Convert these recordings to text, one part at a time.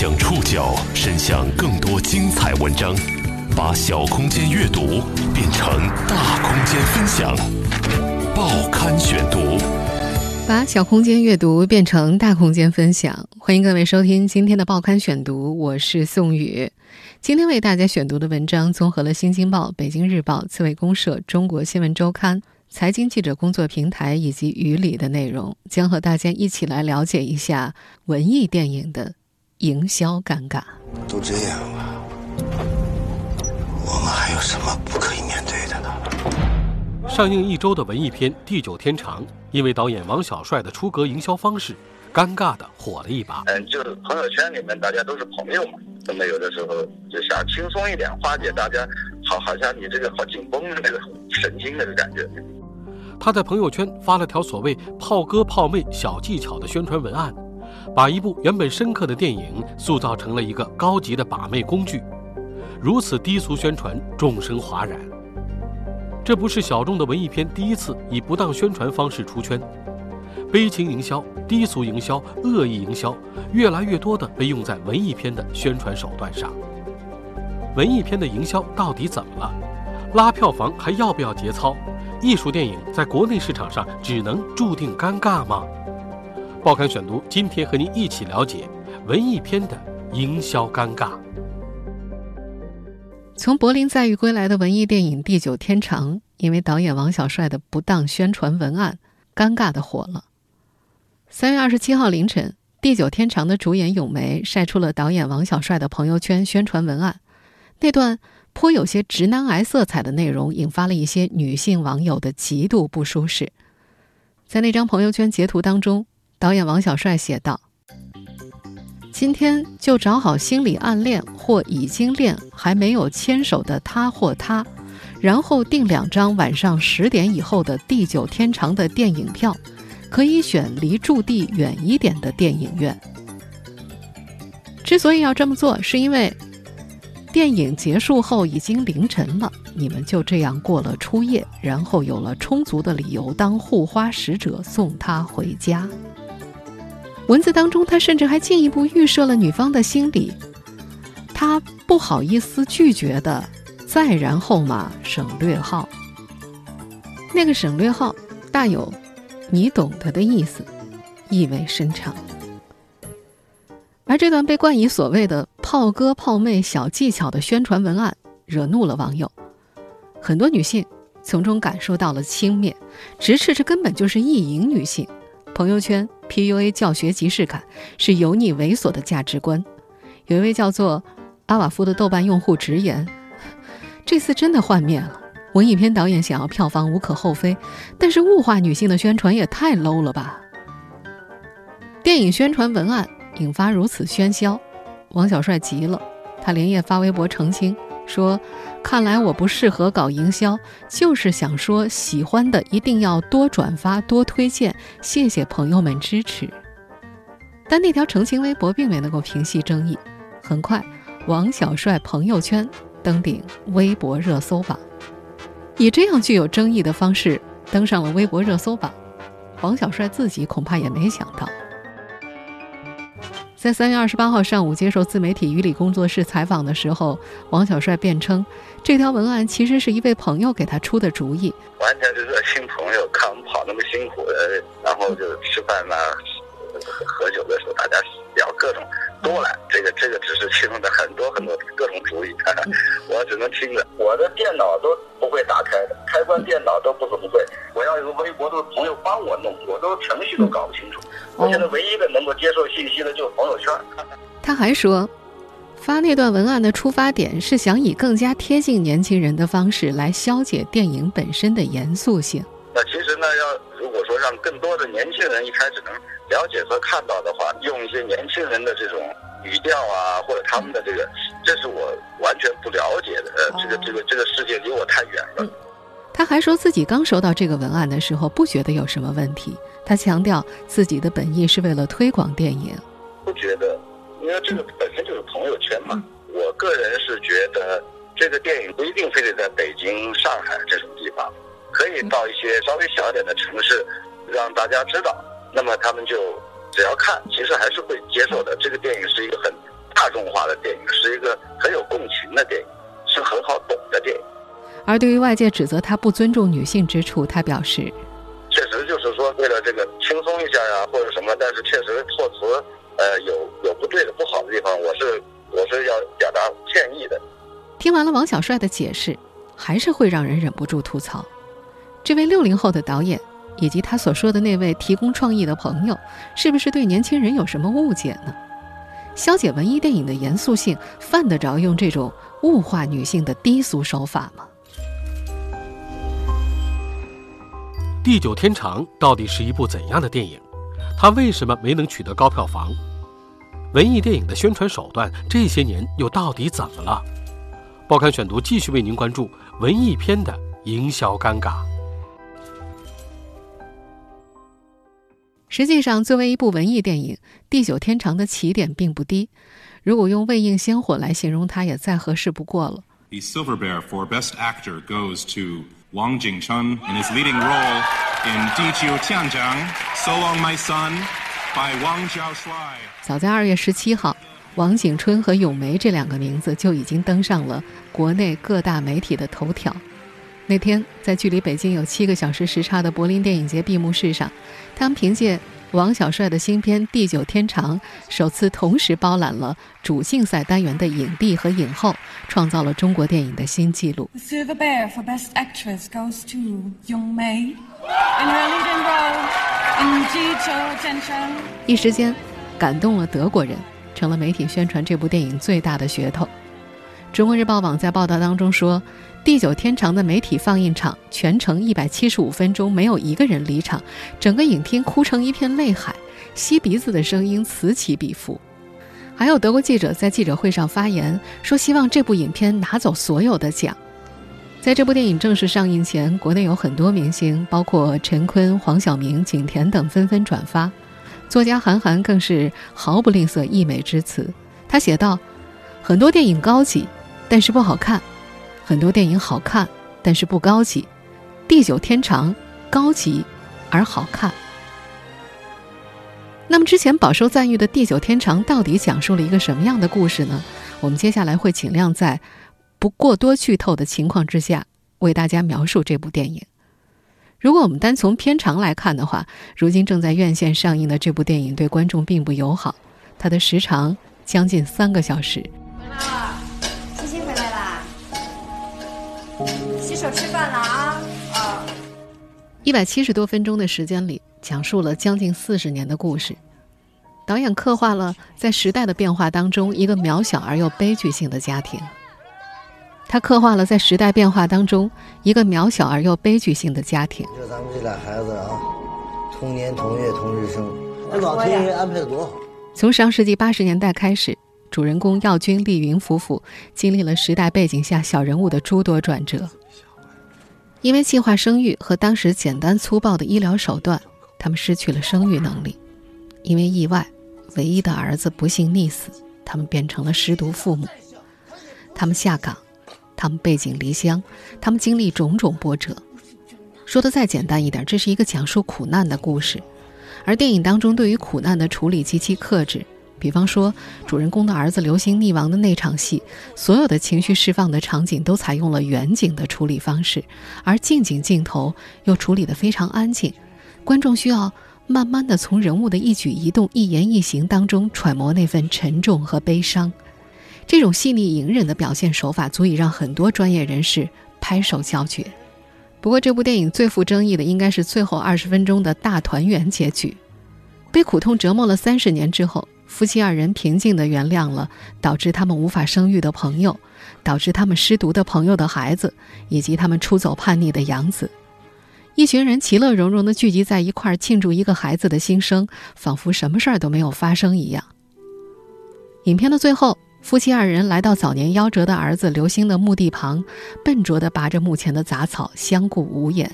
将触角伸向更多精彩文章，把小空间阅读变成大空间分享。报刊选读，把小空间阅读变成大空间分享。欢迎各位收听今天的报刊选读，我是宋宇。今天为大家选读的文章综合了《新京报》《北京日报》《刺猬公社》《中国新闻周刊》。财经记者工作平台以及语里的内容，将和大家一起来了解一下文艺电影的营销尴尬。都这样了，我们还有什么不可以面对的呢？上映一周的文艺片《地久天长》，因为导演王小帅的出格营销方式，尴尬的火了一把。嗯，就是朋友圈里面大家都是朋友嘛，那么有的时候就想轻松一点，化解大家好好像你这个好紧绷的那个神经那个感觉。他在朋友圈发了条所谓“炮哥炮妹小技巧”的宣传文案，把一部原本深刻的电影塑造成了一个高级的把妹工具。如此低俗宣传，众生哗然。这不是小众的文艺片第一次以不当宣传方式出圈，悲情营销、低俗营销、恶意营销，越来越多的被用在文艺片的宣传手段上。文艺片的营销到底怎么了？拉票房还要不要节操？艺术电影在国内市场上只能注定尴尬吗？报刊选读今天和您一起了解文艺片的营销尴尬。从柏林载誉归来的文艺电影《地久天长》，因为导演王小帅的不当宣传文案，尴尬的火了。三月二十七号凌晨，《地久天长》的主演咏梅晒出了导演王小帅的朋友圈宣传文案，那段。颇有些直男癌色彩的内容，引发了一些女性网友的极度不舒适。在那张朋友圈截图当中，导演王小帅写道：“今天就找好心里暗恋或已经恋还没有牵手的他或她，然后订两张晚上十点以后的地久天长的电影票，可以选离驻地远一点的电影院。之所以要这么做，是因为。”电影结束后已经凌晨了，你们就这样过了初夜，然后有了充足的理由当护花使者送她回家。文字当中，他甚至还进一步预设了女方的心理，他不好意思拒绝的，再然后码省略号。那个省略号大有你懂得的意思，意味深长。而这段被冠以所谓的“炮哥炮妹小技巧”的宣传文案，惹怒了网友。很多女性从中感受到了轻蔑，直斥这根本就是意淫女性。朋友圈 PUA 教学即视感，是油腻猥琐的价值观。有一位叫做阿瓦夫的豆瓣用户直言：“这次真的幻灭了。文艺片导演想要票房无可厚非，但是物化女性的宣传也太 low 了吧！”电影宣传文案。引发如此喧嚣，王小帅急了，他连夜发微博澄清说：“看来我不适合搞营销，就是想说喜欢的一定要多转发、多推荐，谢谢朋友们支持。”但那条澄清微博并没能够平息争议，很快，王小帅朋友圈登顶微博热搜榜，以这样具有争议的方式登上了微博热搜榜，王小帅自己恐怕也没想到。在三月二十八号上午接受自媒体于理工作室采访的时候，王小帅辩称，这条文案其实是一位朋友给他出的主意，完全是热心朋友，看我们跑那么辛苦的，然后就吃饭呐、喝酒的时候，大家聊各种多了。这个这个只是其中的很多很多各种主意，我只能听着。我的电脑都不会打开的，开关电脑都不怎么会。我要有个微博，都是朋友帮我弄，我都程序都搞不清楚。我现在唯一的能够接受信息的就是朋友圈。他还说，发那段文案的出发点是想以更加贴近年轻人的方式来消解电影本身的严肃性。那其实呢，要如果说让更多的年轻人一开始能了解和看到的话，用一些年轻人的这种语调啊，或者他们的这个，这是我完全不了解的。呃，这个这个这个世界离我太远了。他还说自己刚收到这个文案的时候，不觉得有什么问题。他强调自己的本意是为了推广电影，不觉得，因为这个本身就是朋友圈嘛。我个人是觉得，这个电影不一定非得在北京、上海这种地方，可以到一些稍微小一点的城市，让大家知道。那么他们就只要看其实还是会接受的。这个电影是一个很大众化的电影是一个很有共情的电影是很好懂的电影。而对于外界指责他不尊重女性之处他表示。确实就是说为了这个轻松一下呀或者什么但是确实措辞呃有有不对的不好的地方我是我是要表达歉意的。听完了王小帅的解释还是会让人忍不住吐槽。这位六零后的导演以及他所说的那位提供创意的朋友，是不是对年轻人有什么误解呢？消解文艺电影的严肃性，犯得着用这种物化女性的低俗手法吗？《地久天长》到底是一部怎样的电影？它为什么没能取得高票房？文艺电影的宣传手段这些年又到底怎么了？报刊选读继续为您关注文艺片的营销尴尬。实际上，作为一部文艺电影，《地久天长》的起点并不低。如果用未映先火来形容它，也再合适不过了。The Silver Bear for Best Actor goes to Wang Jingchun in his leading role in《地久天长》，So Long My Son by Wang Jiaoshuai。早在二月十七号，王景春和咏梅这两个名字就已经登上了国内各大媒体的头条。那天，在距离北京有七个小时时差的柏林电影节闭幕式上，他们凭借王小帅的新片《地久天长》，首次同时包揽了主竞赛单元的影帝和影后，创造了中国电影的新纪录。Silver Bear for Best Actress goes to Yong Mei in her leading role in《地久天长》。一时间，感动了德国人，成了媒体宣传这部电影最大的噱头。中国日报网在报道当中说。地久天长的媒体放映场全程一百七十五分钟，没有一个人离场，整个影厅哭成一片泪海，吸鼻子的声音此起彼伏。还有德国记者在记者会上发言，说希望这部影片拿走所有的奖。在这部电影正式上映前，国内有很多明星，包括陈坤、黄晓明、景甜等纷纷转发。作家韩寒更是毫不吝啬溢美之词，他写道：“很多电影高级，但是不好看。”很多电影好看，但是不高级，《地久天长》高级而好看。那么，之前饱受赞誉的《地久天长》到底讲述了一个什么样的故事呢？我们接下来会尽量在不过多剧透的情况之下，为大家描述这部电影。如果我们单从片长来看的话，如今正在院线上映的这部电影对观众并不友好，它的时长将近三个小时。手吃饭了啊！啊，一百七十多分钟的时间里，讲述了将近四十年的故事。导演刻画了在时代的变化当中一个渺小而又悲剧性的家庭。他刻画了在时代变化当中一个渺小而又悲剧性的家庭。就咱们这俩孩子啊，同年同月同日生，那老天爷安排的多好。从上世纪八十年代开始，主人公耀军、丽云夫妇经历了时代背景下小人物的诸多转折。因为计划生育和当时简单粗暴的医疗手段，他们失去了生育能力。因为意外，唯一的儿子不幸溺死，他们变成了失独父母。他们下岗，他们背井离乡，他们经历种种波折。说的再简单一点，这是一个讲述苦难的故事。而电影当中对于苦难的处理极其克制。比方说，主人公的儿子流星溺亡的那场戏，所有的情绪释放的场景都采用了远景的处理方式，而近景镜头又处理得非常安静，观众需要慢慢的从人物的一举一动、一言一行当中揣摩那份沉重和悲伤。这种细腻隐忍的表现手法，足以让很多专业人士拍手叫绝。不过，这部电影最富争议的应该是最后二十分钟的大团圆结局，被苦痛折磨了三十年之后。夫妻二人平静地原谅了导致他们无法生育的朋友，导致他们失独的朋友的孩子，以及他们出走叛逆的养子。一群人其乐融融地聚集在一块儿庆祝一个孩子的新生，仿佛什么事儿都没有发生一样。影片的最后，夫妻二人来到早年夭折的儿子刘星的墓地旁，笨拙地拔着墓前的杂草，相顾无言。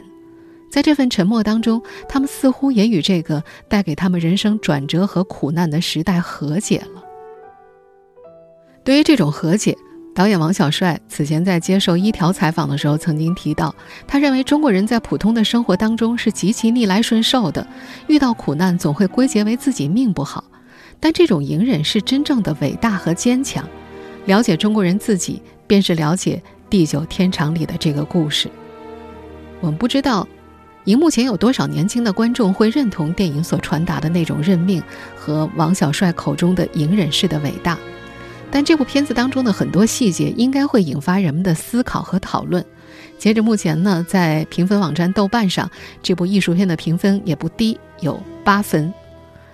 在这份沉默当中，他们似乎也与这个带给他们人生转折和苦难的时代和解了。对于这种和解，导演王小帅此前在接受一条采访的时候曾经提到，他认为中国人在普通的生活当中是极其逆来顺受的，遇到苦难总会归结为自己命不好，但这种隐忍是真正的伟大和坚强。了解中国人自己，便是了解。地久天长》里的这个故事。我们不知道，荧幕前有多少年轻的观众会认同电影所传达的那种认命和王小帅口中的隐忍式的伟大。但这部片子当中的很多细节应该会引发人们的思考和讨论。截至目前呢，在评分网站豆瓣上，这部艺术片的评分也不低，有八分。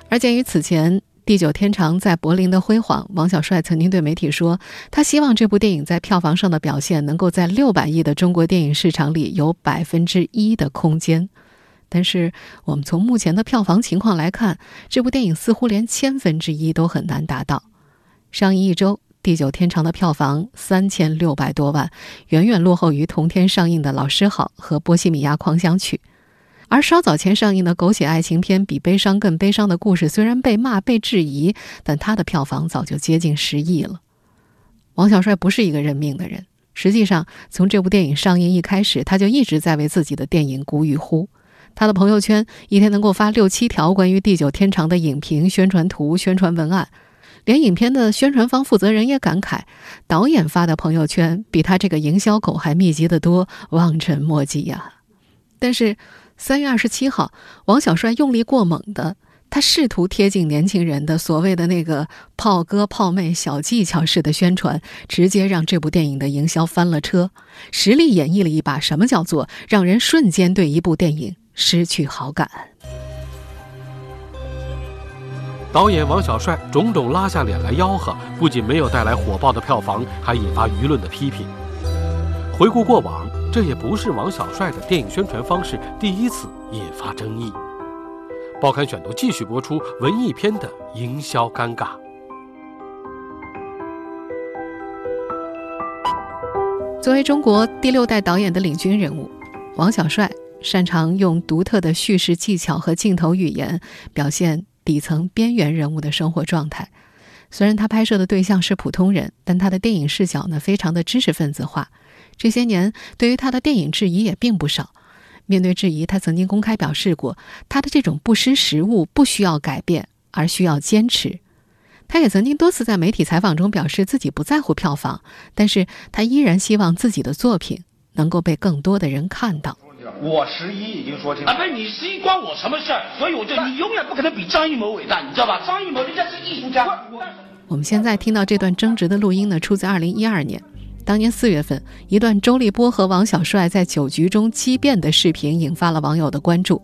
而鉴于此前《地久天长》在柏林的辉煌，王小帅曾经对媒体说，他希望这部电影在票房上的表现能够在六百亿的中国电影市场里有百分之一的空间。但是，我们从目前的票房情况来看，这部电影似乎连千分之一都很难达到。上映一周，《地久天长》的票房三千六百多万，远远落后于同天上映的《老师好》和《波西米亚狂想曲》。而稍早前上映的狗血爱情片《比悲伤更悲伤的故事》，虽然被骂、被质疑，但它的票房早就接近十亿了。王小帅不是一个认命的人，实际上，从这部电影上映一开始，他就一直在为自己的电影鼓与呼。他的朋友圈一天能够发六七条关于《地久天长》的影评、宣传图、宣传文案。连影片的宣传方负责人也感慨，导演发的朋友圈比他这个营销狗还密集的多，望尘莫及呀。但是三月二十七号，王小帅用力过猛的，他试图贴近年轻人的所谓的那个炮哥炮妹小技巧式的宣传，直接让这部电影的营销翻了车，实力演绎了一把什么叫做让人瞬间对一部电影失去好感。导演王小帅种种拉下脸来吆喝，不仅没有带来火爆的票房，还引发舆论的批评。回顾过往，这也不是王小帅的电影宣传方式第一次引发争议。报刊选读继续播出文艺片的营销尴尬。作为中国第六代导演的领军人物，王小帅擅长用独特的叙事技巧和镜头语言表现。底层边缘人物的生活状态，虽然他拍摄的对象是普通人，但他的电影视角呢，非常的知识分子化。这些年，对于他的电影质疑也并不少。面对质疑，他曾经公开表示过，他的这种不识时务不需要改变，而需要坚持。他也曾经多次在媒体采访中表示自己不在乎票房，但是他依然希望自己的作品能够被更多的人看到。我十一已经说清楚啊！不是你十一关我什么事儿？所以我就你永远不可能比张艺谋伟大，你知道吧？张艺谋人家是艺术家。我们现在听到这段争执的录音呢，出自二零一二年，当年四月份，一段周立波和王小帅在酒局中激辩的视频引发了网友的关注。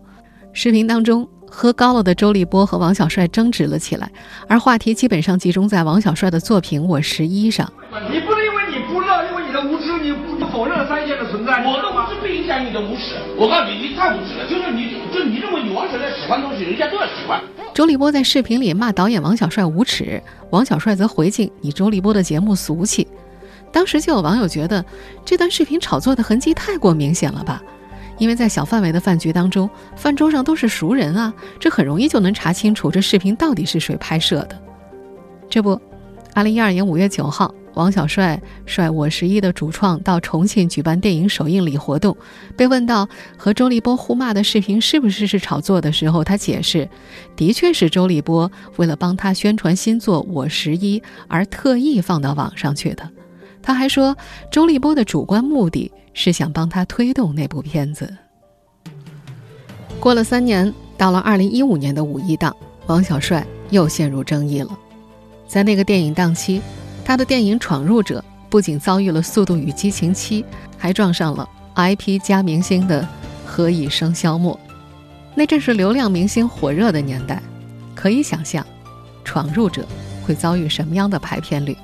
视频当中，喝高了的周立波和王小帅争执了起来，而话题基本上集中在王小帅的作品《我十一》上。你不能因为你不知道，因为你的无知，你不否认了三线的存在。我的无知不影响你的无耻。我告诉你，你太无耻了。就是你，就你认为你王小帅喜欢东西，人家都要喜欢。周立波在视频里骂导演王小帅无耻，王小帅则回敬你周立波的节目俗气。当时就有网友觉得这段视频炒作的痕迹太过明显了吧？因为在小范围的饭局当中，饭桌上都是熟人啊，这很容易就能查清楚这视频到底是谁拍摄的。这不，二零一二年五月九号。王小帅率我十一的主创到重庆举办电影首映礼活动，被问到和周立波互骂的视频是不是是炒作的时候，他解释，的确是周立波为了帮他宣传新作《我十一》而特意放到网上去的。他还说，周立波的主观目的是想帮他推动那部片子。过了三年，到了二零一五年的五一档，王小帅又陷入争议了，在那个电影档期。他的电影《闯入者》不仅遭遇了《速度与激情七》，还撞上了 IP 加明星的“何以笙箫默”。那正是流量明星火热的年代，可以想象，《闯入者》会遭遇什么样的排片率。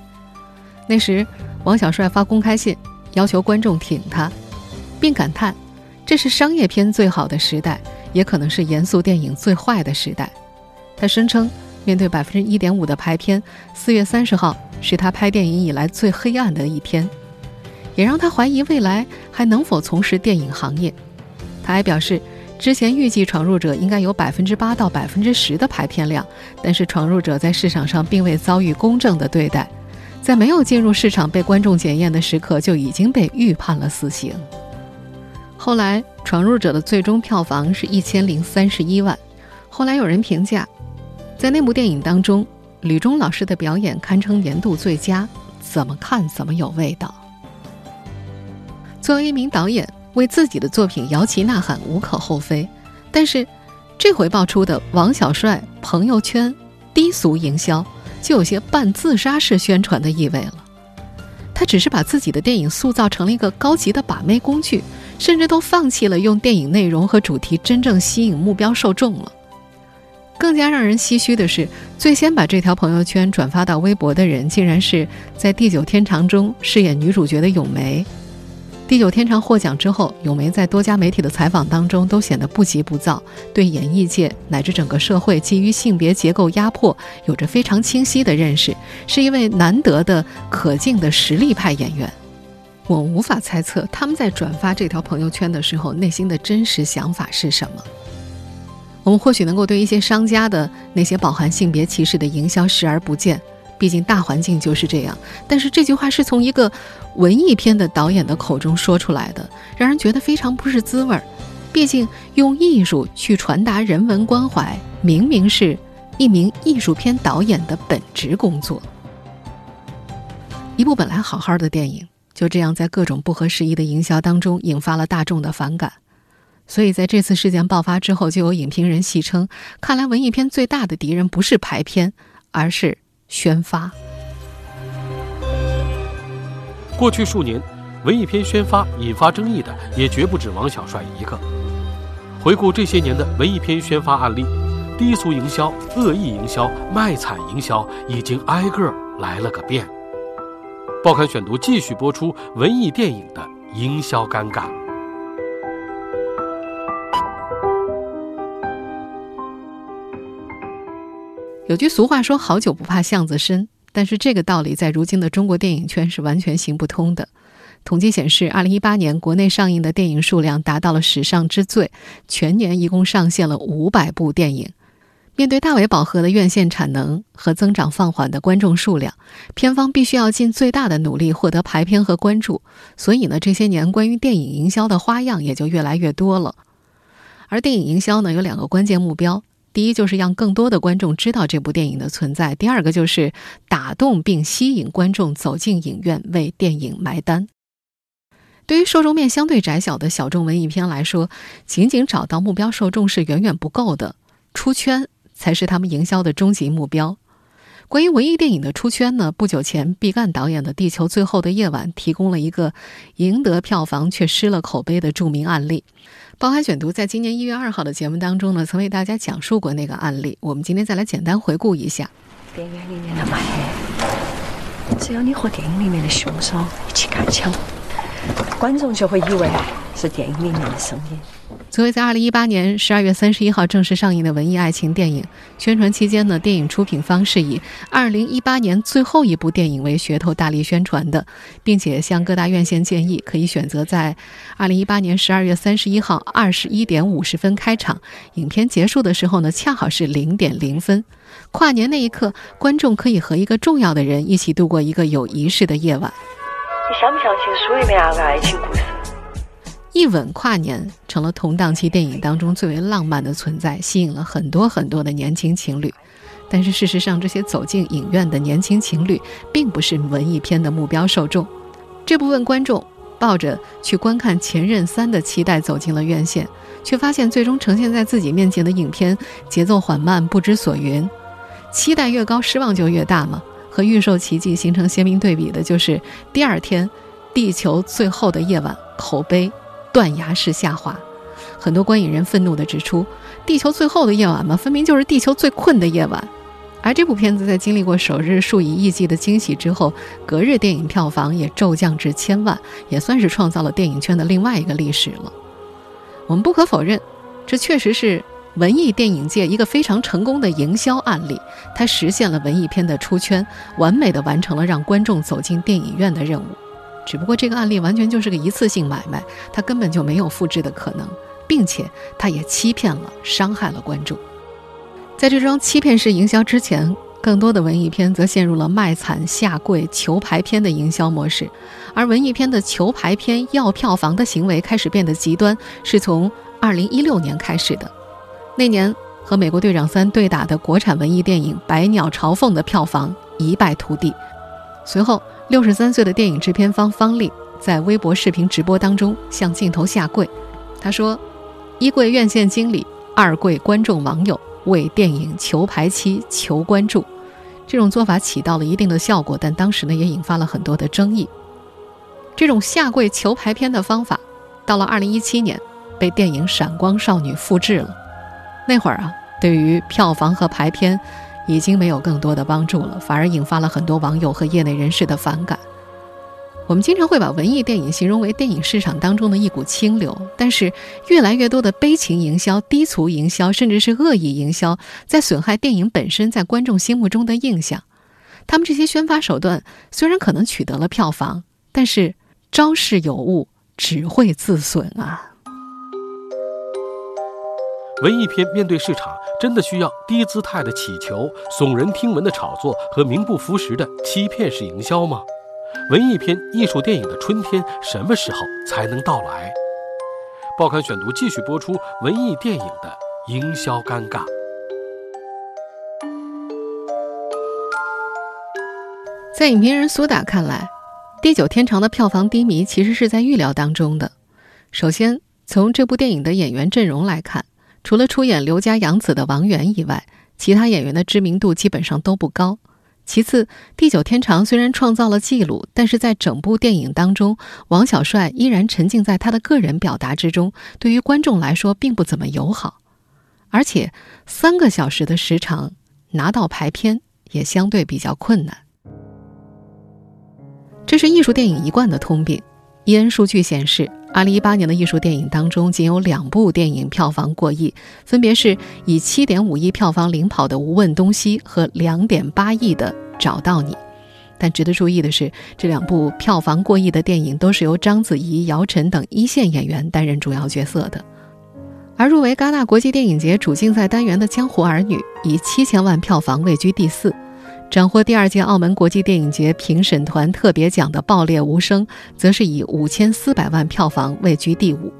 那时，王小帅发公开信要求观众挺他，并感叹：“这是商业片最好的时代，也可能是严肃电影最坏的时代。”他声称。面对百分之一点五的排片，四月三十号是他拍电影以来最黑暗的一天，也让他怀疑未来还能否从事电影行业。他还表示，之前预计《闯入者》应该有百分之八到百分之十的排片量，但是《闯入者》在市场上并未遭遇公正的对待，在没有进入市场被观众检验的时刻就已经被预判了死刑。后来，《闯入者》的最终票房是一千零三十一万。后来有人评价。在那部电影当中，吕中老师的表演堪称年度最佳，怎么看怎么有味道。作为一名导演，为自己的作品摇旗呐喊无可厚非，但是这回爆出的王小帅朋友圈低俗营销，就有些半自杀式宣传的意味了。他只是把自己的电影塑造成了一个高级的把妹工具，甚至都放弃了用电影内容和主题真正吸引目标受众了。更加让人唏嘘的是，最先把这条朋友圈转发到微博的人，竟然是在《地久天长》中饰演女主角的咏梅。《地久天长》获奖之后，咏梅在多家媒体的采访当中都显得不急不躁，对演艺界乃至整个社会基于性别结构压迫有着非常清晰的认识，是一位难得的可敬的实力派演员。我无法猜测他们在转发这条朋友圈的时候内心的真实想法是什么。我们或许能够对一些商家的那些饱含性别歧视的营销视而不见，毕竟大环境就是这样。但是这句话是从一个文艺片的导演的口中说出来的，让人觉得非常不是滋味儿。毕竟用艺术去传达人文关怀，明明是一名艺术片导演的本职工作。一部本来好好的电影，就这样在各种不合时宜的营销当中引发了大众的反感。所以，在这次事件爆发之后，就有影评人戏称：“看来文艺片最大的敌人不是排片，而是宣发。”过去数年，文艺片宣发引发争议的也绝不止王小帅一个。回顾这些年的文艺片宣发案例，低俗营销、恶意营销、卖惨营销已经挨个来了个遍。报刊选读继续播出文艺电影的营销尴尬。有句俗话说：“好酒不怕巷子深。”但是这个道理在如今的中国电影圈是完全行不通的。统计显示，二零一八年国内上映的电影数量达到了史上之最，全年一共上线了五百部电影。面对大为饱和的院线产能和增长放缓的观众数量，片方必须要尽最大的努力获得排片和关注。所以呢，这些年关于电影营销的花样也就越来越多了。而电影营销呢，有两个关键目标。第一就是让更多的观众知道这部电影的存在，第二个就是打动并吸引观众走进影院为电影埋单。对于受众面相对窄小的小众文艺片来说，仅仅找到目标受众是远远不够的，出圈才是他们营销的终极目标。关于文艺电影的出圈呢？不久前毕赣导演的《地球最后的夜晚》提供了一个赢得票房却失了口碑的著名案例。报刊选读在今年一月二号的节目当中呢，曾为大家讲述过那个案例。我们今天再来简单回顾一下。电影里面的卖只要你和电影里面的凶手一起开枪，观众就会以为是电影里面的声音。作为在二零一八年十二月三十一号正式上映的文艺爱情电影，宣传期间呢，电影出品方是以二零一八年最后一部电影为噱头大力宣传的，并且向各大院线建议可以选择在二零一八年十二月三十一号二十一点五十分开场，影片结束的时候呢，恰好是零点零分，跨年那一刻，观众可以和一个重要的人一起度过一个有仪式的夜晚。你相不相信书里面那个爱情故事？一吻跨年成了同档期电影当中最为浪漫的存在，吸引了很多很多的年轻情侣。但是事实上，这些走进影院的年轻情侣并不是文艺片的目标受众。这部分观众抱着去观看《前任三》的期待走进了院线，却发现最终呈现在自己面前的影片节奏缓慢、不知所云。期待越高，失望就越大嘛。和预售奇迹形成鲜明对比的就是第二天《地球最后的夜晚》口碑。断崖式下滑，很多观影人愤怒地指出：“地球最后的夜晚嘛，分明就是地球最困的夜晚。”而这部片子在经历过首日数以亿计的惊喜之后，隔日电影票房也骤降至千万，也算是创造了电影圈的另外一个历史了。我们不可否认，这确实是文艺电影界一个非常成功的营销案例，它实现了文艺片的出圈，完美的完成了让观众走进电影院的任务。只不过这个案例完全就是个一次性买卖，它根本就没有复制的可能，并且它也欺骗了、伤害了观众。在这桩欺骗式营销之前，更多的文艺片则陷入了卖惨、下跪、求排片的营销模式，而文艺片的求排片、要票房的行为开始变得极端，是从2016年开始的。那年和《美国队长三》对打的国产文艺电影《百鸟朝凤》的票房一败涂地，随后。六十三岁的电影制片方方丽在微博视频直播当中向镜头下跪。他说：“一跪院线经理，二跪观众网友，为电影求排期、求关注。”这种做法起到了一定的效果，但当时呢也引发了很多的争议。这种下跪求排片的方法，到了二零一七年被电影《闪光少女》复制了。那会儿啊，对于票房和排片已经没有更多的帮助了，反而引发了很多网友和业内人士的反感。我们经常会把文艺电影形容为电影市场当中的一股清流，但是越来越多的悲情营销、低俗营销，甚至是恶意营销，在损害电影本身在观众心目中的印象。他们这些宣发手段虽然可能取得了票房，但是招式有误，只会自损啊！文艺片面对市场，真的需要低姿态的乞求、耸人听闻的炒作和名不符实的欺骗式营销吗？文艺片、艺术电影的春天什么时候才能到来？报刊选读继续播出文艺电影的营销尴尬。在影评人苏打看来，《地久天长》的票房低迷其实是在预料当中的。首先，从这部电影的演员阵容来看，除了出演刘家养子的王源以外，其他演员的知名度基本上都不高。其次，《地久天长》虽然创造了记录，但是在整部电影当中，王小帅依然沉浸在他的个人表达之中，对于观众来说并不怎么友好。而且，三个小时的时长拿到排片也相对比较困难。这是艺术电影一贯的通病。伊恩数据显示，2018年的艺术电影当中，仅有两部电影票房过亿，分别是以7.5亿票房领跑的《无问东西》和2.8亿的《找到你》。但值得注意的是，这两部票房过亿的电影都是由章子怡、姚晨等一线演员担任主要角色的。而入围戛纳国际电影节主竞赛单元的《江湖儿女》以7000万票房位居第四。斩获第二届澳门国际电影节评审团特别奖的《爆裂无声》，则是以五千四百万票房位居第五。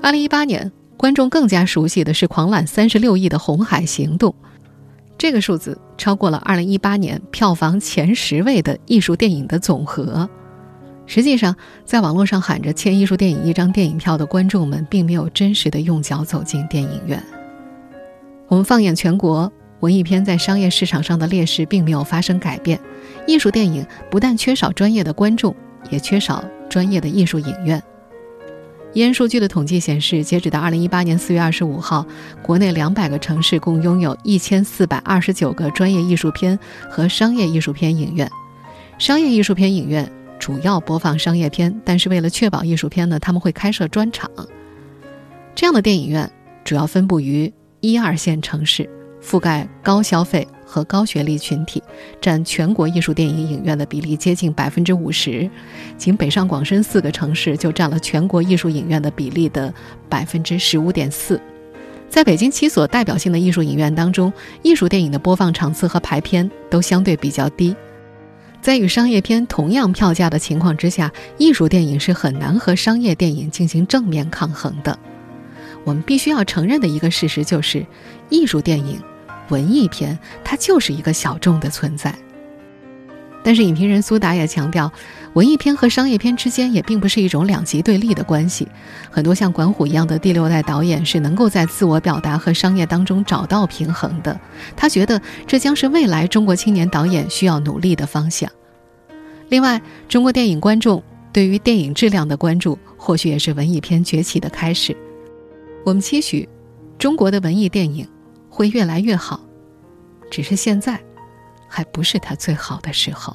二零一八年，观众更加熟悉的是狂揽三十六亿的《红海行动》，这个数字超过了二零一八年票房前十位的艺术电影的总和。实际上，在网络上喊着欠艺术电影一张电影票的观众们，并没有真实的用脚走进电影院。我们放眼全国。文艺片在商业市场上的劣势并没有发生改变，艺术电影不但缺少专业的观众，也缺少专业的艺术影院。烟数据的统计显示，截止到二零一八年四月二十五号，国内两百个城市共拥有一千四百二十九个专业艺术片和商业艺术片影院。商业艺术片影院主要播放商业片，但是为了确保艺术片呢，他们会开设专场。这样的电影院主要分布于一二线城市。覆盖高消费和高学历群体，占全国艺术电影影院的比例接近百分之五十，仅北上广深四个城市就占了全国艺术影院的比例的百分之十五点四。在北京七所代表性的艺术影院当中，艺术电影的播放场次和排片都相对比较低。在与商业片同样票价的情况之下，艺术电影是很难和商业电影进行正面抗衡的。我们必须要承认的一个事实就是，艺术电影、文艺片它就是一个小众的存在。但是，影评人苏达也强调，文艺片和商业片之间也并不是一种两极对立的关系。很多像管虎一样的第六代导演是能够在自我表达和商业当中找到平衡的。他觉得这将是未来中国青年导演需要努力的方向。另外，中国电影观众对于电影质量的关注，或许也是文艺片崛起的开始。我们期许中国的文艺电影会越来越好，只是现在还不是他最好的时候。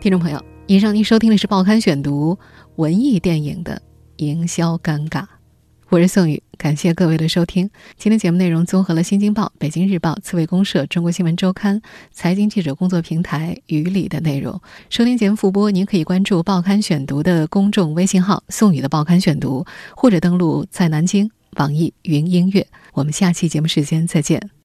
听众朋友，以上您收听的是《报刊选读》文艺电影的营销尴尬。我是宋宇，感谢各位的收听。今天节目内容综合了《新京报》《北京日报》《刺猬公社》《中国新闻周刊》财经记者工作平台与里的内容。收听节目复播，您可以关注《报刊选读》的公众微信号“宋宇的报刊选读”，或者登录在南京网易云音乐。我们下期节目时间再见。